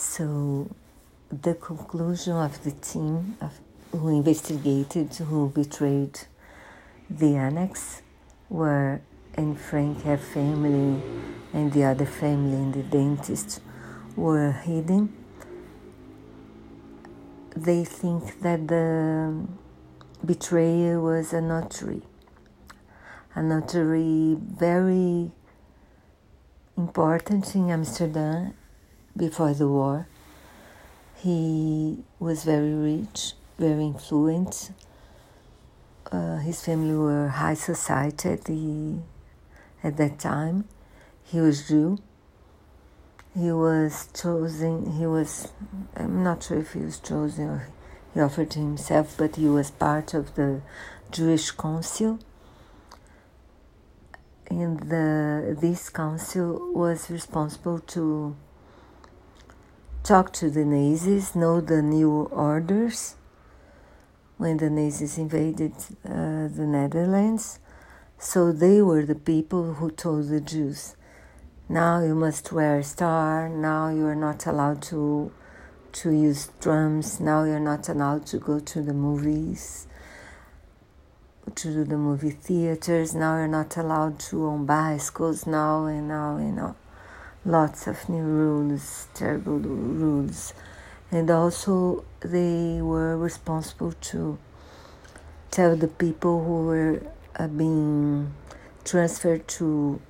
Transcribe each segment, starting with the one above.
So, the conclusion of the team of, who investigated who betrayed the annex were Anne Frank, her family, and the other family and the dentist were hidden. They think that the betrayer was a notary, a notary very important in Amsterdam before the war. He was very rich, very influent. Uh, his family were high society at, the, at that time. He was Jew. He was chosen, he was, I'm not sure if he was chosen or he offered himself, but he was part of the Jewish Council. And the, this council was responsible to talk to the Nazis, know the new orders. When the Nazis invaded uh, the Netherlands. So they were the people who told the Jews, now you must wear a star, now you are not allowed to to use drums, now you're not allowed to go to the movies, to do the movie theaters, now you're not allowed to own bicycles, now and now and now lots of new rules, terrible rules. And also, they were responsible to tell the people who were uh, being transferred to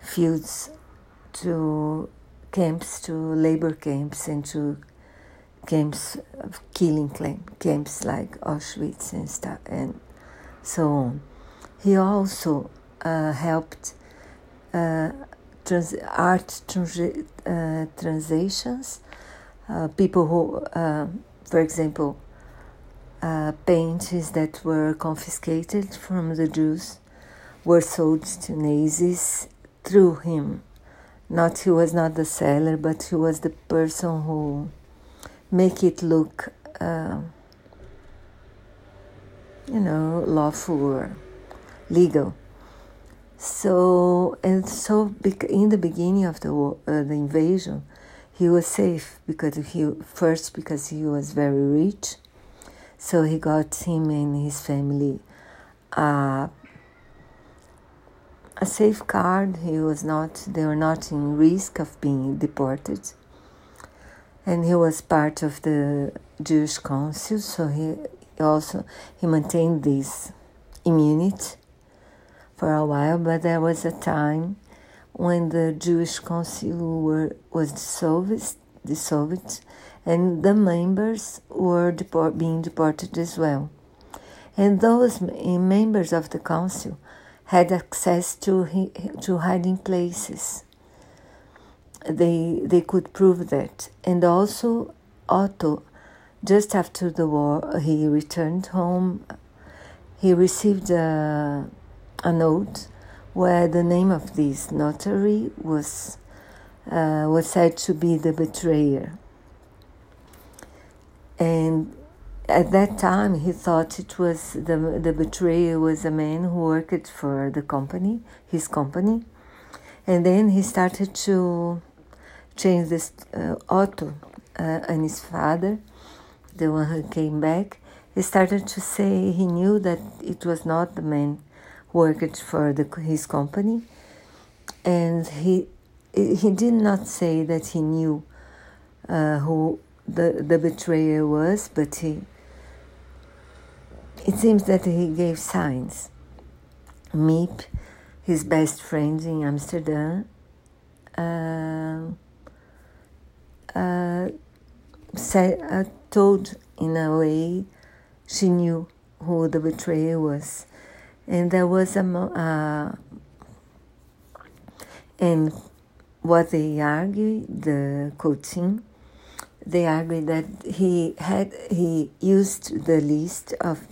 fields, to camps, to labor camps, and to camps of killing camps like Auschwitz and, stuff, and so on. He also uh, helped. Uh, trans, art trans, uh, translations, uh, people who, uh, for example, uh, paintings that were confiscated from the Jews were sold to Nazis through him. Not he was not the seller, but he was the person who make it look, uh, you know, lawful or legal. So and so in the beginning of the uh, the invasion, he was safe because he first because he was very rich, so he got him and his family uh, a safeguard. He was not they were not in risk of being deported, and he was part of the Jewish Council, so he also he maintained this immunity for a while, but there was a time when the Jewish Council were, was dissolved, dissolved, and the members were deport, being deported as well. And those members of the council had access to to hiding places. They they could prove that, and also Otto, just after the war, he returned home. He received a a note where the name of this notary was uh, was said to be the betrayer. And at that time, he thought it was the the betrayer was a man who worked for the company, his company, and then he started to change this uh, Otto uh, and his father, the one who came back. He started to say he knew that it was not the man worked for the, his company, and he he did not say that he knew uh, who the the betrayer was, but he it seems that he gave signs. Miep, his best friend in Amsterdam, uh, uh, said, uh, told in a way she knew who the betrayer was and there was a uh, and what they argue the coaching they argue that he had he used the list of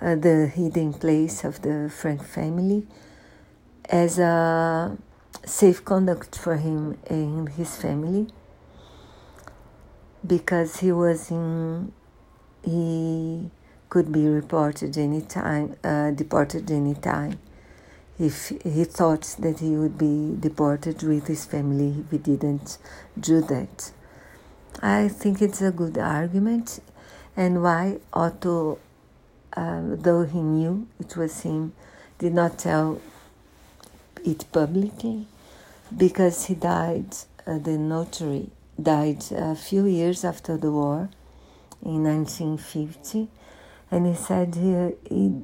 uh, the hiding place of the Frank family as a safe conduct for him and his family because he was in he could be reported anytime, uh, deported anytime. If he thought that he would be deported with his family, he didn't do that. I think it's a good argument, and why Otto, uh, though he knew it was him, did not tell it publicly because he died, uh, the notary died a few years after the war in 1950, and he said he, he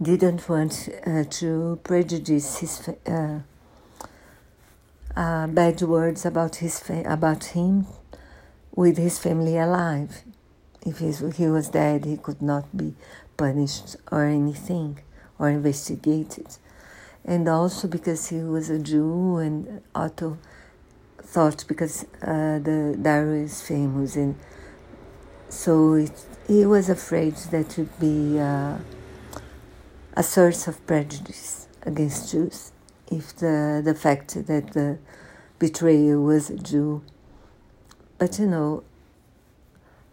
didn't want uh, to prejudice his uh, uh, bad words about his about him with his family alive. If he was dead, he could not be punished or anything or investigated. And also because he was a Jew, and Otto thought because uh, the diary is famous, and so it, he was afraid that would be uh, a source of prejudice against Jews if the, the fact that the betrayer was a Jew. But you know,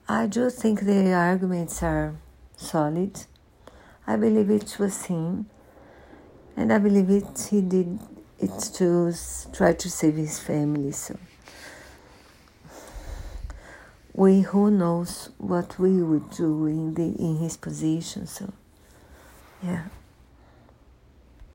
I do think the arguments are solid. I believe it was him, and I believe it he did it to try to save his family. So we who knows what we would do in the in his position. So yeah.